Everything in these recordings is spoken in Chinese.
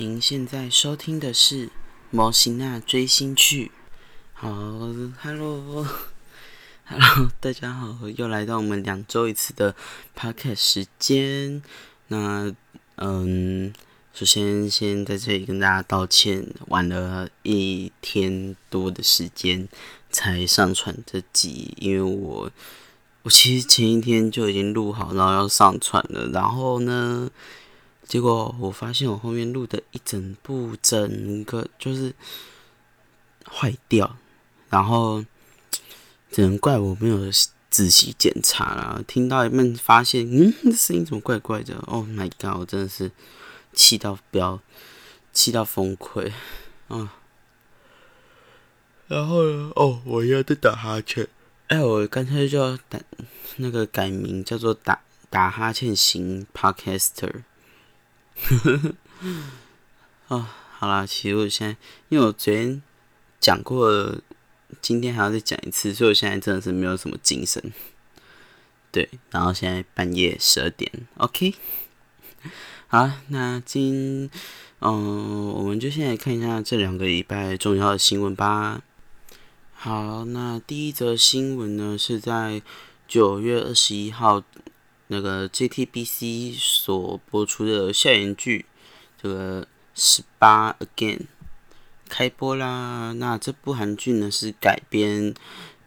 您现在收听的是《模型娜追星去》。好，Hello，Hello，大家好，又来到我们两周一次的 Podcast 时间。那，嗯，首先先在这里跟大家道歉，晚了一天多的时间才上传这集，因为我我其实前一天就已经录好，然后要上传了，然后呢。结果我发现我后面录的一整部整个就是坏掉，然后只能怪我没有仔细检查了。听到一半发现，嗯，这声音怎么怪怪的？Oh my god！我真的是气到飙，气到崩溃啊！然后呢？哦，我又在打哈欠。哎，我干脆就打那个改名叫做打打哈欠型 podcaster。呵呵呵，哦，好啦，其实我现在，因为我昨天讲过，今天还要再讲一次，所以我现在真的是没有什么精神。对，然后现在半夜十二点，OK。好，那今，嗯，我们就先来看一下这两个礼拜重要的新闻吧。好，那第一则新闻呢，是在九月二十一号。那个 JTBC 所播出的校园剧，这个十八 Again 开播啦。那这部韩剧呢是改编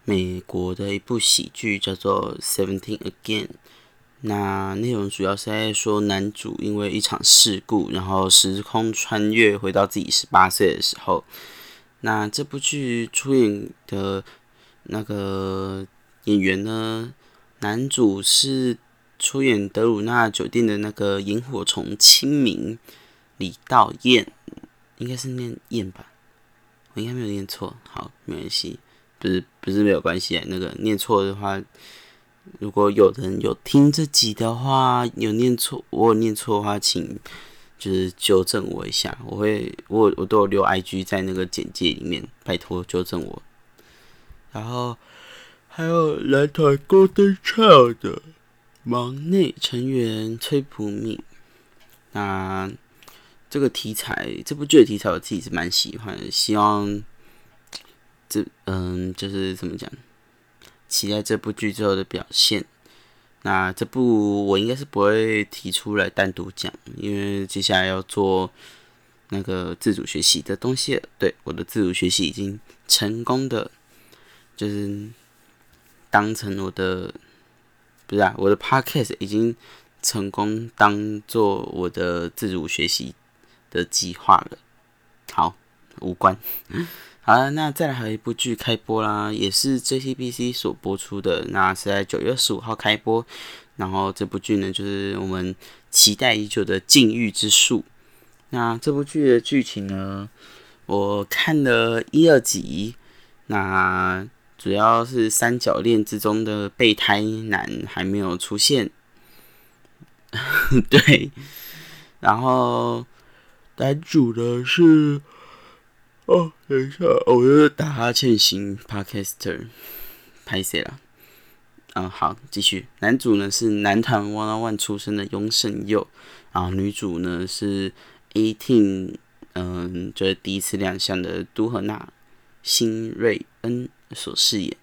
美国的一部喜剧，叫做 Seventeen Again。那内容主要是在说男主因为一场事故，然后时空穿越回到自己十八岁的时候。那这部剧出演的那个演员呢，男主是。出演德鲁纳酒店的那个萤火虫清明，李道彦，应该是念彦吧，我应该没有念错，好，没关系，不是不是没有关系，那个念错的话，如果有人有听这集的话，有念错，我有念错的话，请就是纠正我一下，我会我我都有留 IG 在那个简介里面，拜托纠正我。然后还有男团 Golden Child。忙内成员崔普敏，那这个题材，这部剧的题材我自己是蛮喜欢的，希望这嗯，就是怎么讲，期待这部剧之后的表现。那这部我应该是不会提出来单独讲，因为接下来要做那个自主学习的东西。对，我的自主学习已经成功的，就是当成我的。不是啊，我的 podcast 已经成功当做我的自主学习的计划了。好，无关。好了，那再来还有一部剧开播啦，也是 J C B C 所播出的，那是在九月十五号开播。然后这部剧呢，就是我们期待已久的《禁欲之术》。那这部剧的剧情呢，我看了一二集，那。主要是三角恋之中的备胎男还没有出现，对，然后男主呢是，哦，等一下，我又打哈欠型 Podcaster，拍谁了？嗯，好，继续。男主呢是男团 One One 出身的雍胜佑，然后女主呢是 Eighteen，嗯，就是第一次亮相的都和娜辛瑞恩。所饰演，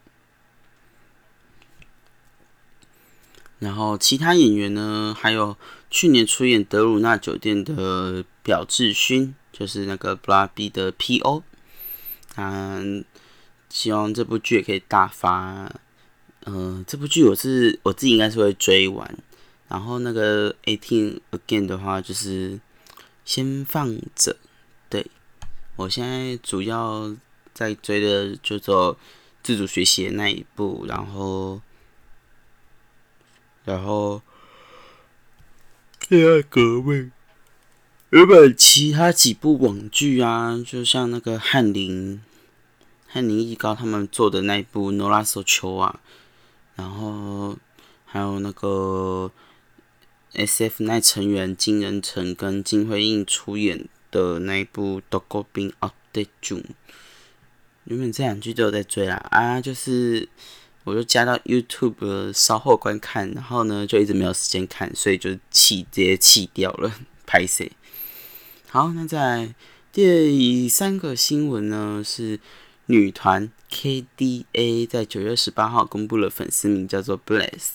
然后其他演员呢？还有去年出演《德鲁纳酒店》的表志勋，就是那个 b l a B 的 P.O。嗯，希望这部剧也可以大发。嗯，这部剧我是我自己应该是会追完。然后那个 Eighteen Again 的话，就是先放着。对我现在主要在追的就做。自主学习的那一部，然后，然后，恋爱革命，原本其他几部网剧啊，就像那个翰林、翰林艺高他们做的那一部《诺拉索丘》啊，然后还有那个 S.F. 那成员金仁成跟金惠映出演的那一部《德国兵 Update June》。原本这两句都有在追啦，啊，就是我就加到 YouTube 稍后观看，然后呢就一直没有时间看，所以就弃直接弃掉了，拍摄？好，那在第三个新闻呢，是女团 KDA 在九月十八号公布了粉丝名叫做 Bless，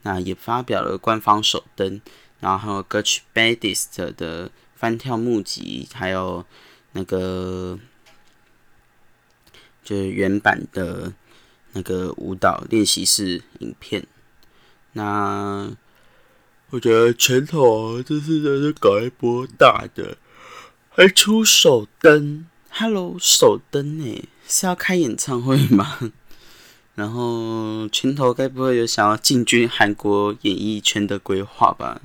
那也发表了官方首登，然后还有歌曲 Baddest 的翻跳募集，还有那个就是原版的那个舞蹈练习室影片。那我觉得拳头这次真是搞一波大的。还出手灯，Hello，手灯呢？是要开演唱会吗？然后拳头该不会有想要进军韩国演艺圈的规划吧？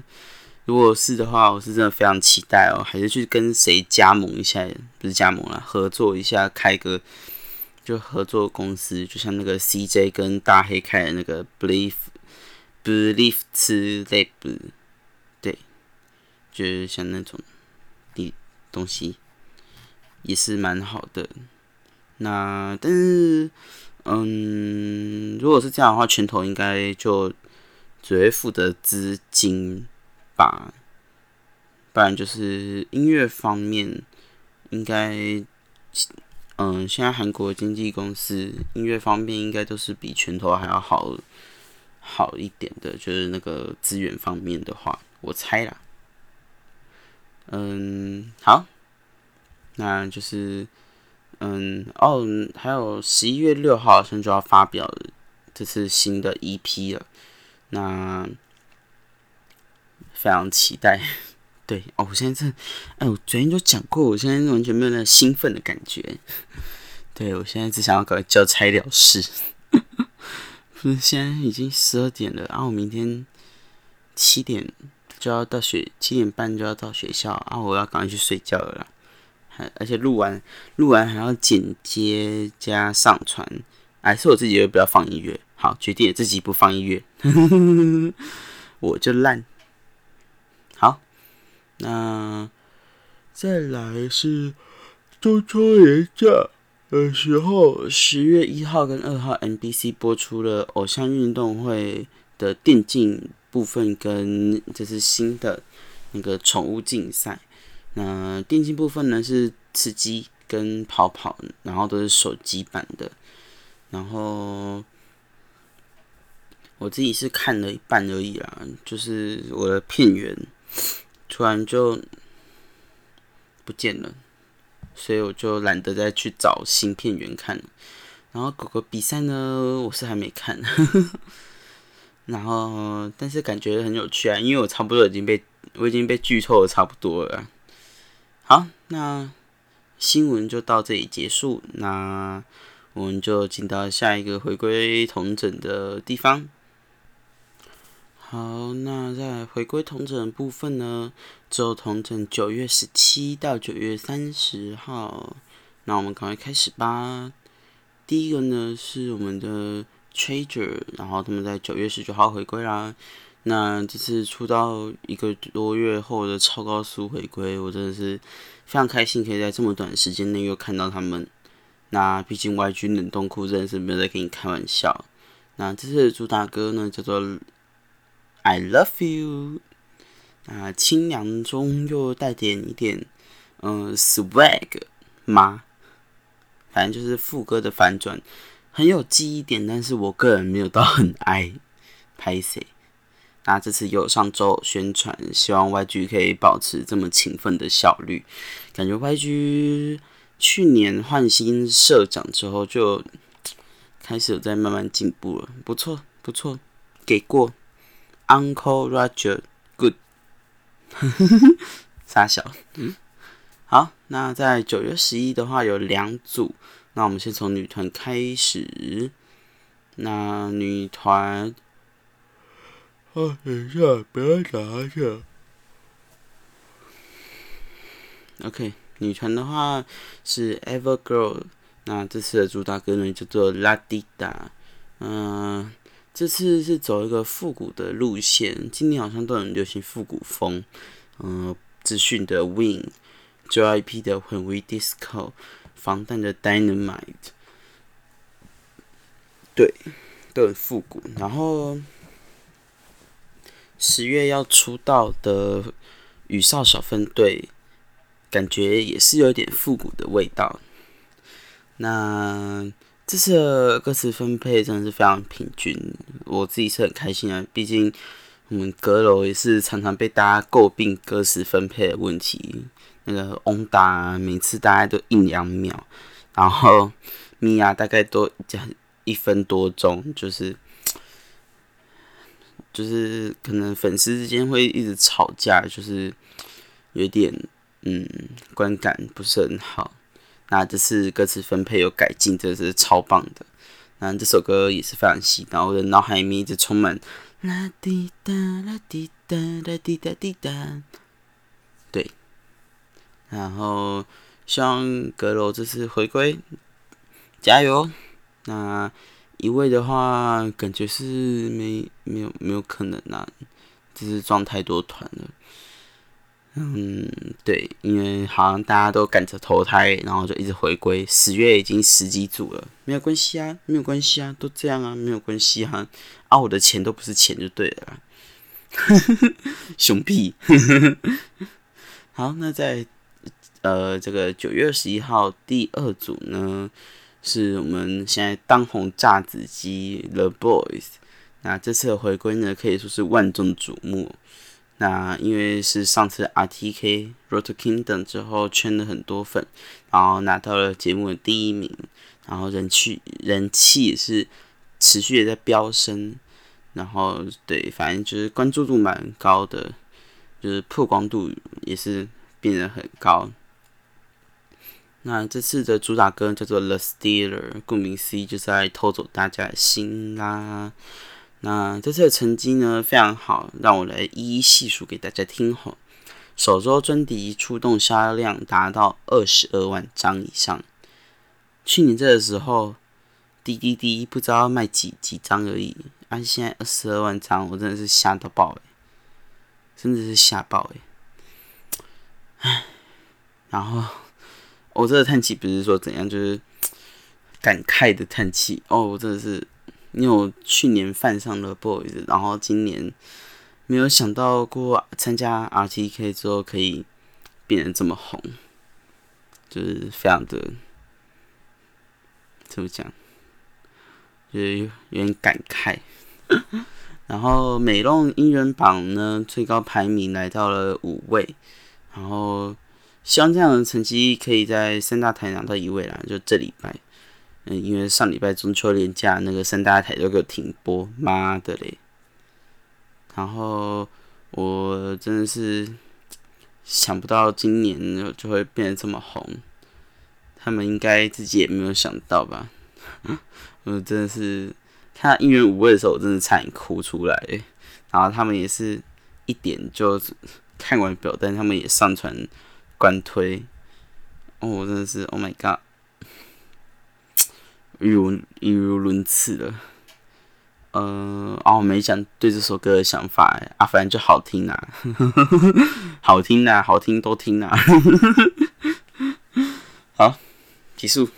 如果是的话，我是真的非常期待哦。还是去跟谁加盟一下？不是加盟啊，合作一下，开个就合作公司，就像那个 CJ 跟大黑开的那个 Believe Believe 之类？对，就是像那种。东西也是蛮好的，那但是，嗯，如果是这样的话，拳头应该就只会负责资金吧，不然就是音乐方面应该，嗯，现在韩国经纪公司音乐方面应该都是比拳头还要好好一点的，就是那个资源方面的话，我猜啦。嗯，好，那就是，嗯，哦，还有十一月六号好像就要发表这次新的 EP 了，那非常期待。对，哦，我现在这，哎，我昨天就讲过，我现在完全没有那兴奋的感觉。对，我现在只想要搞个交差了事。不是，现在已经十二点了，然后我明天七点。就要到学七点半就要到学校啊！我要赶快去睡觉了，还而且录完录完还要剪接加上传，还是我自己又不要放音乐，好决定自己不放音乐，我就烂。好，那再来是中秋连假的时候，十月一号跟二号，NBC 播出了偶像运动会的电竞。部分跟这是新的那个宠物竞赛，那电竞部分呢是吃鸡跟跑跑，然后都是手机版的，然后我自己是看了一半而已啦，就是我的片源突然就不见了，所以我就懒得再去找新片源看了。然后狗狗比赛呢，我是还没看。然后，但是感觉很有趣啊，因为我差不多已经被我已经被剧透的差不多了。好，那新闻就到这里结束，那我们就进到下一个回归同整的地方。好，那在回归同整部分呢，就同整九月十七到九月三十号，那我们赶快开始吧。第一个呢是我们的。Trager，然后他们在九月十九号回归啦。那这次出道一个多月后的超高速回归，我真的是非常开心，可以在这么短时间内又看到他们。那毕竟 YG 冷冻库真的是没有在跟你开玩笑。那这次的主打歌呢，叫做《I Love You》。啊，清凉中又带点一点，嗯，swag 吗？反正就是副歌的反转。很有记忆点，但是我个人没有到很爱拍谁。那这次有上周宣传，希望 YG 可以保持这么勤奋的效率。感觉 YG 去年换新社长之后，就开始有在慢慢进步了，不错不错，给过 Uncle Roger，Good，傻小，嗯，好，那在九月十一的话有两组。那我们先从女团开始。那女团，啊，等一下，不要打哈欠。OK，女团的话是 Evergirl。那这次的主打歌呢叫做《La Di Da》。嗯，这次是走一个复古的路线。今年好像都很流行复古风。嗯，资讯的 Win，JYP 的 When We Disco。防弹的 Dynamite，对，都很复古。然后十月要出道的雨少小分队感觉也是有点复古的味道。那这次的歌词分配真的是非常平均，我自己是很开心啊。毕竟我们阁楼也是常常被大家诟病歌词分配的问题，那个翁达每次大概都一两秒，然后米娅大概都讲一分多钟，就是就是可能粉丝之间会一直吵架，就是有点。嗯，观感不是很好。那这次歌词分配有改进，这是超棒的。那这首歌也是非常洗脑，我的脑海里面一直充满啦滴答啦滴答啦滴答滴答。对，然后希望阁楼这次回归，加油！那一位的话，感觉是没没有没有可能啊，就是装太多团了。嗯，对，因为好像大家都赶着投胎，然后就一直回归。十月已经十几组了，没有关系啊，没有关系啊，都这样啊，没有关系哈。啊，我的钱都不是钱就对了，熊屁。好，那在呃这个九月二十一号第二组呢，是我们现在当红炸子鸡 The Boys。那这次的回归呢，可以说是万众瞩目。那因为是上次 RTK Road Kingdom 之后圈了很多粉，然后拿到了节目的第一名，然后人气人气也是持续的在飙升，然后对，反正就是关注度蛮高的，就是曝光度也是变得很高。那这次的主打歌叫做 The Stealer，顾名思义就是在偷走大家的心啦。那这次的成绩呢非常好，让我来一一细数给大家听吼。首周专辑出动销量达到二十二万张以上，去年这个时候滴滴滴不知道卖几几张而已，啊现在二十二万张，我真的是吓到爆诶，真的是吓爆诶。唉，然后我这个叹气不是说怎样，就是感慨的叹气哦，我真的是。因为我去年犯上了 boys，然后今年没有想到过参加 RTK 之后可以变得这么红，就是非常的怎么讲，就是有点感慨。然后美弄音人榜呢，最高排名来到了五位，然后希望这样的成绩可以在三大台拿到一位啦，就这礼拜。嗯，因为上礼拜中秋连假那个三大台都给我停播，妈的嘞！然后我真的是想不到今年就会变得这么红，他们应该自己也没有想到吧？我真的是看音乐五位的时候，我真的差点哭出来。然后他们也是一点就看完表单，他们也上传官推。哦，我真的是，Oh my god！语如语如伦次了，呃，哦，没讲对这首歌的想法，啊，反正就好听啊，好听啊，好听都听啊，好，结束，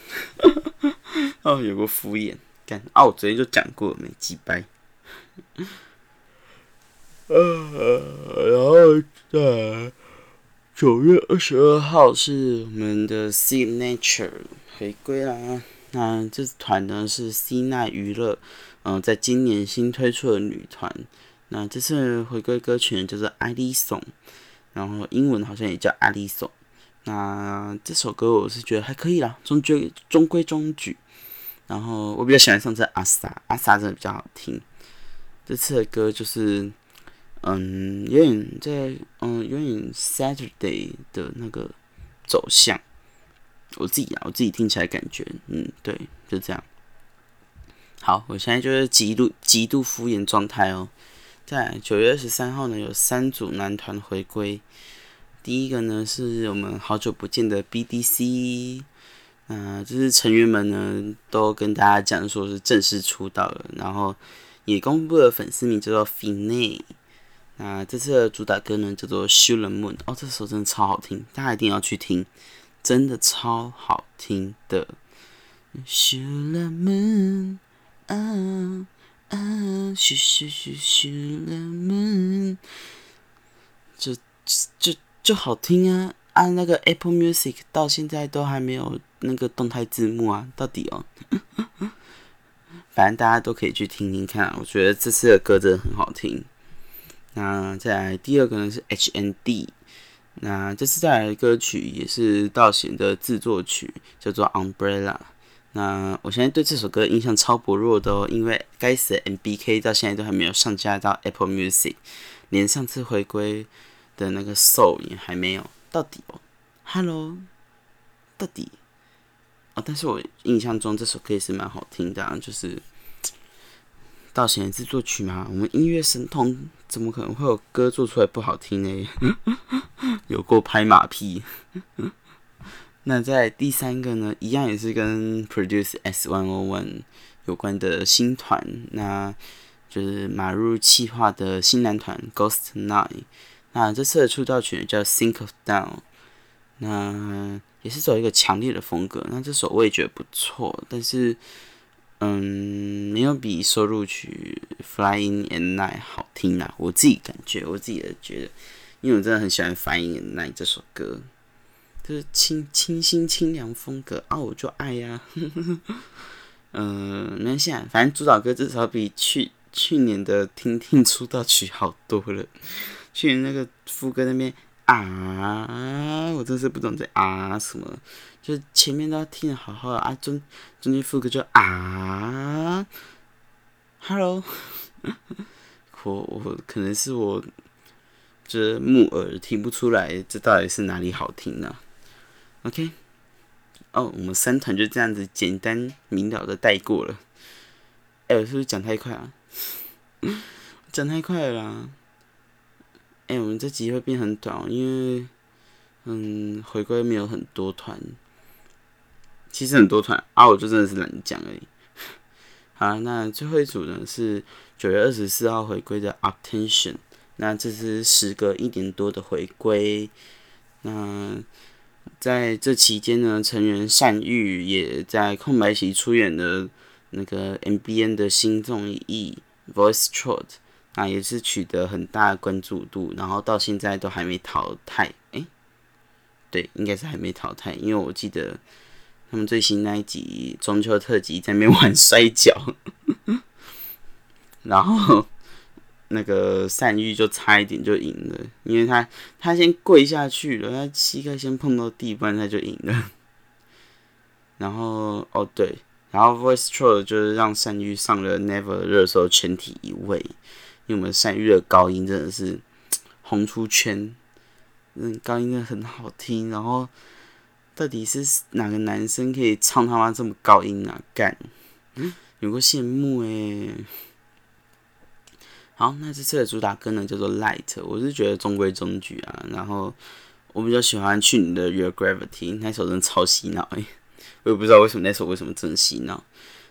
哦，有个敷衍，干，啊，我昨天就讲过没几掰，呃，然后在九月二十二号是我们的 Signature 回归啦。那这团呢是 C 奈娱乐，嗯，在今年新推出的女团。那这次回归歌曲呢叫做《艾丽颂》，然后英文好像也叫《艾丽颂》。那这首歌我是觉得还可以啦，中规中规中矩。然后我比较喜欢上次阿萨，阿萨真的比较好听。这次的歌就是，嗯，有点在，嗯，有点 Saturday 的那个走向。我自己啊，我自己听起来感觉，嗯，对，就这样。好，我现在就是极度极度敷衍状态哦。在九月二十三号呢，有三组男团回归。第一个呢是我们好久不见的 BDC，嗯，就是成员们呢都跟大家讲说是正式出道了，然后也公布了粉丝名叫做 Fine。那这次的主打歌呢叫做《s h o o the Moon》，哦，这首真的超好听，大家一定要去听。真的超好听的。Shoot the moon，啊啊，Shoot shoot shoot shoot the moon，就就就好听啊啊，那个 Apple Music 到现在都还没有那个动态字幕啊，到底哦。反正大家都可以去听听看，我觉得这次的歌真的很好听。那再来第二个呢是 H N D，那这次带来的歌曲也是道贤的制作曲，叫做 Umbrella。那我现在对这首歌印象超薄弱的哦，因为该死的 M B K 到现在都还没有上架到 Apple Music，连上次回归的那个 Soul 也还没有。到底哦，Hello，到底哦，但是我印象中这首歌也是蛮好听的，啊，就是道贤制作曲嘛，我们音乐神童怎么可能会有歌做出来不好听呢？有过拍马屁。那在第三个呢，一样也是跟 Produce S One O One 有关的新团，那就是马入气化的新男团 Ghost Nine。那这次的出道曲叫 Think of Down，那也是走一个强烈的风格。那这首我也觉得不错，但是嗯，没有比收录曲 Flying and Night 好听啊。我自己感觉，我自己的觉得，因为我真的很喜欢 Flying and Night 这首歌。就是清清新清凉风格啊，我就爱呀。嗯，没现在反正主打歌至少比去去年的听听出道曲好多了。去年那个副歌那边啊，我真是不懂在啊什么，就是前面都要听的好好的啊，中中间副歌就啊，Hello，我我可能是我这木耳听不出来，这到底是哪里好听呢？OK，哦，我们三团就这样子简单明了的带过了。哎，我是不是讲太快啊？讲太快了啦！哎，我们这集会变很短，因为嗯，回归没有很多团，其实很多团啊，我就真的是懒得讲而已。好，那最后一组呢是九月二十四号回归的 Attention，那这是时隔一年多的回归，那。在这期间呢，成员善玉也在空白期出演了那个 MBN 的新综艺《Voice Trot》，啊，也是取得很大关注度，然后到现在都还没淘汰。诶，对，应该是还没淘汰，因为我记得他们最新那一集中秋特辑在那边玩摔跤，然后。那个善玉就差一点就赢了，因为他他先跪下去了，他膝盖先碰到地板，他就赢了。然后哦对，然后 Voice Troll 就是让善玉上了 Never 热搜全体一位，因为我们善玉的高音真的是红出圈，嗯，高音真的很好听。然后到底是哪个男生可以唱他妈这么高音啊？干，有个羡慕诶。好，那这次的主打歌呢叫做《Light》，我是觉得中规中矩啊。然后我比较喜欢去你的《Your Gravity》，那首真超洗脑诶，我也不知道为什么那首为什么这么洗脑。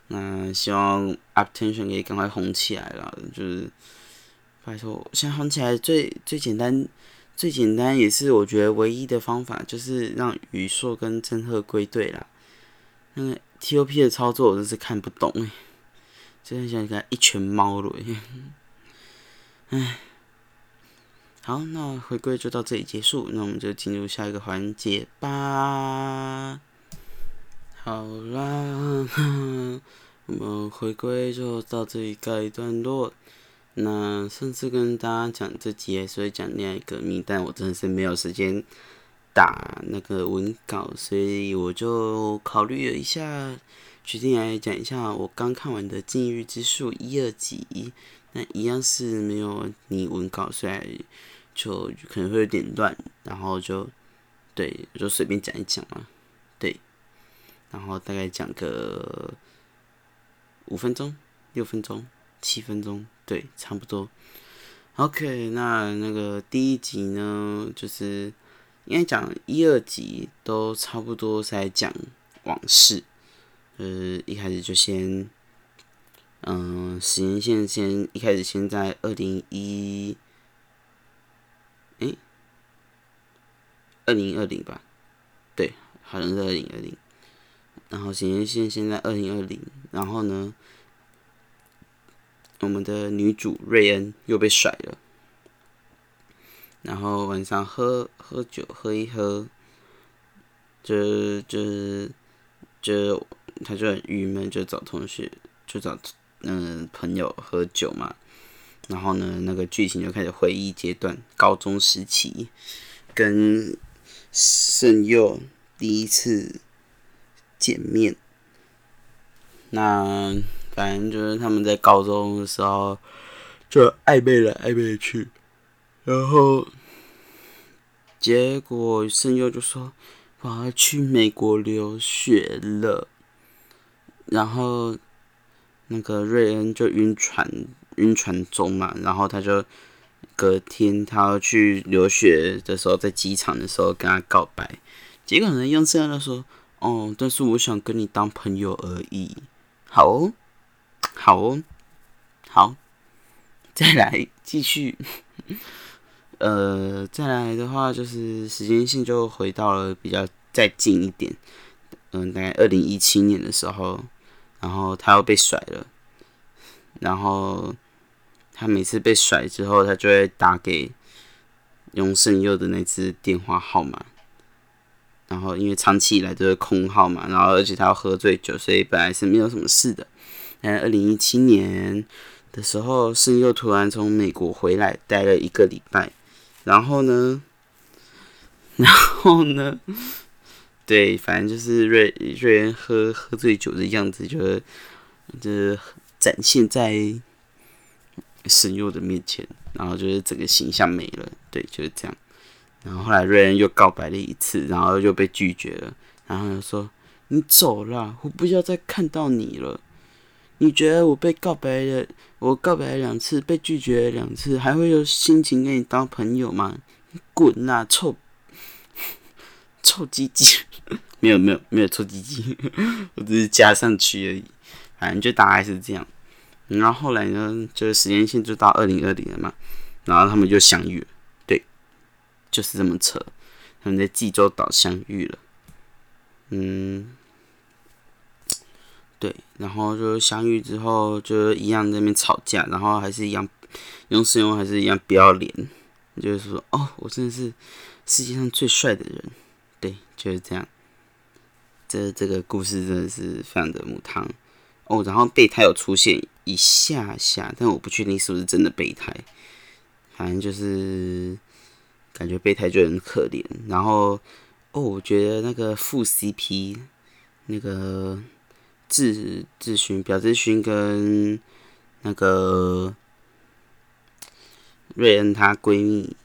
那希望《Attention》可以赶快红起来了，就是拜托，现在红起来最最简单、最简单也是我觉得唯一的方法，就是让宇硕跟真鹤归队啦。那个 T.O.P 的操作我真是看不懂诶，真的想给他一拳猫了。唉，好，那回归就到这里结束，那我们就进入下一个环节吧。好啦，我们回归就到这里告一段落。那上次跟大家讲这集，所以讲恋爱革命，但我真的是没有时间打那个文稿，所以我就考虑了一下，决定来讲一下我刚看完的《禁欲之术》一二集。那一样是没有你文稿，所以就可能会有点乱，然后就对，就随便讲一讲嘛，对，然后大概讲个五分钟、六分钟、七分钟，对，差不多。OK，那那个第一集呢，就是应该讲一二集都差不多是在讲往事，呃，一开始就先。嗯，时间线先一开始先在二零一，诶，二零二零吧，对，好像是二零二零。然后时间线现在二零二零，然后呢，我们的女主瑞恩又被甩了。然后晚上喝喝酒喝一喝，就就就他就很郁闷，就找同学就找嗯朋友喝酒嘛。然后呢，那个剧情就开始回忆阶段，高中时期跟圣佑第一次见面。那反正就是他们在高中的时候就暧昧来暧昧去，然后结果圣佑就说我要去美国留学了，然后那个瑞恩就晕船。晕船中嘛，然后他就隔天他要去留学的时候，在机场的时候跟他告白，结果呢用这样的说，哦，但是我想跟你当朋友而已，好哦，好哦，好，再来继续，呃，再来的话就是时间线就回到了比较再近一点，嗯，大概二零一七年的时候，然后他要被甩了，然后。他每次被甩之后，他就会打给永胜佑的那只电话号码。然后因为长期以来都是空号嘛，然后而且他要喝醉酒，所以本来是没有什么事的。但二零一七年的时候，胜佑突然从美国回来，待了一个礼拜。然后呢，然后呢，对，反正就是瑞瑞恩喝喝醉酒的样子，就是就是展现在。神佑的面前，然后就是整个形象没了，对，就是这样。然后后来瑞恩又告白了一次，然后又被拒绝了，然后又说：“你走了，我不要再看到你了。你觉得我被告白了，我告白了两次，被拒绝了两次，还会有心情跟你当朋友吗？滚啦，臭臭鸡鸡！没有没有没有臭鸡鸡，我只是加上去而已。反正就大概是这样。”然后后来呢，就是时间线就到二零二零了嘛，然后他们就相遇了，对，就是这么扯，他们在济州岛相遇了，嗯，对，然后就相遇之后就一样在那边吵架，然后还是一样用声用还是一样不要脸，就是说哦，我真的是世界上最帅的人，对，就是这样，这这个故事真的是非常的母汤。哦，然后备胎有出现一下下，但我不确定是不是真的备胎。反正就是感觉备胎就很可怜。然后哦，我觉得那个副 CP 那个智智勋表智勋跟那个瑞恩她闺蜜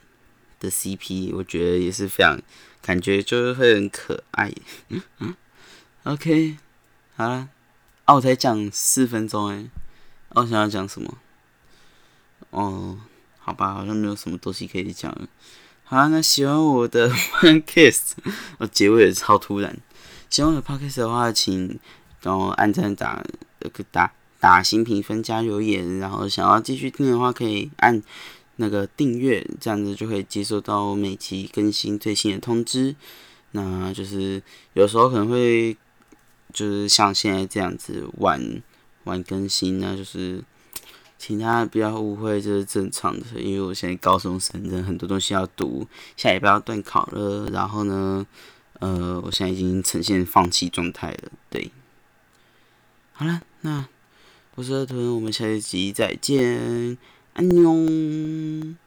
的 CP，我觉得也是非常感觉就是会很可爱。嗯 OK，好了。哦，我才讲四分钟哎，我想要讲什么？哦，好吧，好像没有什么东西可以讲了。好，那喜欢我的 podcast，我结尾也超突然。喜欢我的 podcast 的话，请帮我按赞、打那个打打新评分、加留言。然后想要继续听的话，可以按那个订阅，这样子就可以接收到每期更新最新的通知。那就是有时候可能会。就是像现在这样子晚晚更新呢，就是请大家不要误会，这是正常的。因为我现在高中生，人很多东西要读，下礼拜要断考了。然后呢，呃，我现在已经呈现放弃状态了。对，好了，那我是二屯，我们下一集再见， 안녕.